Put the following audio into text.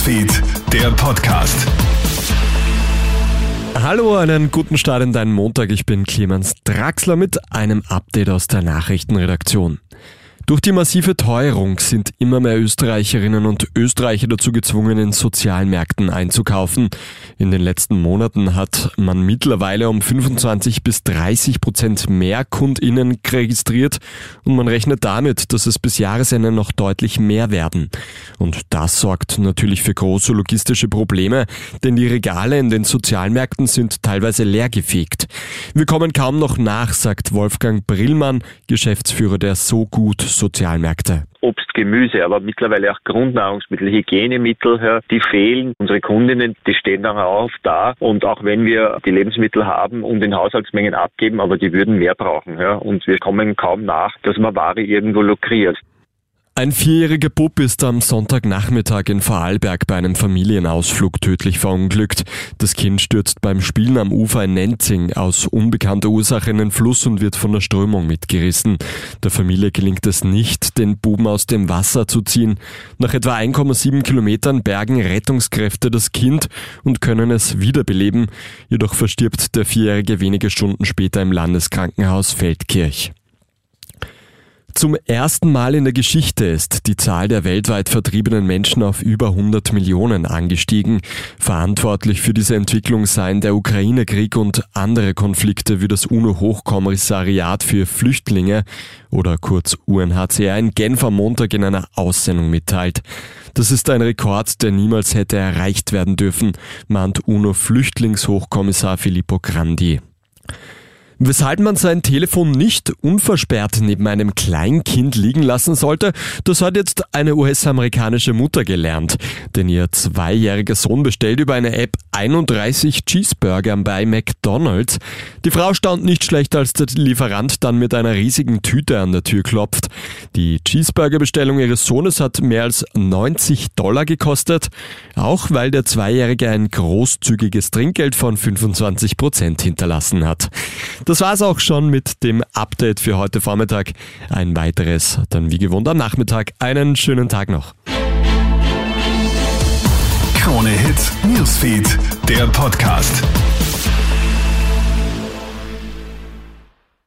Newsfeed, der Podcast. Hallo, einen guten Start in deinen Montag. Ich bin Clemens Draxler mit einem Update aus der Nachrichtenredaktion. Durch die massive Teuerung sind immer mehr Österreicherinnen und Österreicher dazu gezwungen, in sozialen Märkten einzukaufen. In den letzten Monaten hat man mittlerweile um 25 bis 30 Prozent mehr KundInnen registriert und man rechnet damit, dass es bis Jahresende noch deutlich mehr werden. Und das sorgt natürlich für große logistische Probleme, denn die Regale in den Sozialmärkten sind teilweise leergefegt. Wir kommen kaum noch nach, sagt Wolfgang Brillmann, Geschäftsführer der So Gut Sozialmärkte. Obst, Gemüse, aber mittlerweile auch Grundnahrungsmittel, Hygienemittel, die fehlen. Unsere Kundinnen, die stehen darauf da und auch wenn wir die Lebensmittel haben und in Haushaltsmengen abgeben, aber die würden mehr brauchen. Und wir kommen kaum nach, dass man Ware irgendwo lukriert. Ein vierjähriger Bub ist am Sonntagnachmittag in Vorarlberg bei einem Familienausflug tödlich verunglückt. Das Kind stürzt beim Spielen am Ufer in Nenzing aus unbekannter Ursache in den Fluss und wird von der Strömung mitgerissen. Der Familie gelingt es nicht, den Buben aus dem Wasser zu ziehen. Nach etwa 1,7 Kilometern bergen Rettungskräfte das Kind und können es wiederbeleben. Jedoch verstirbt der Vierjährige wenige Stunden später im Landeskrankenhaus Feldkirch. Zum ersten Mal in der Geschichte ist die Zahl der weltweit vertriebenen Menschen auf über 100 Millionen angestiegen. Verantwortlich für diese Entwicklung seien der Ukraine-Krieg und andere Konflikte wie das UNO-Hochkommissariat für Flüchtlinge oder kurz UNHCR in Genf am Montag in einer Aussendung mitteilt. Das ist ein Rekord, der niemals hätte erreicht werden dürfen, mahnt UNO-Flüchtlingshochkommissar Filippo Grandi. Weshalb man sein Telefon nicht unversperrt neben einem Kleinkind liegen lassen sollte, das hat jetzt eine US-amerikanische Mutter gelernt. Denn ihr zweijähriger Sohn bestellt über eine App 31 Cheeseburger bei McDonald's. Die Frau staunt nicht schlecht, als der Lieferant dann mit einer riesigen Tüte an der Tür klopft. Die Cheeseburger-Bestellung ihres Sohnes hat mehr als 90 Dollar gekostet, auch weil der Zweijährige ein großzügiges Trinkgeld von 25 Prozent hinterlassen hat. Das war's auch schon mit dem Update für heute Vormittag. Ein weiteres dann wie gewohnt am Nachmittag. Einen schönen Tag noch. Krone Hits, Newsfeed, der Podcast.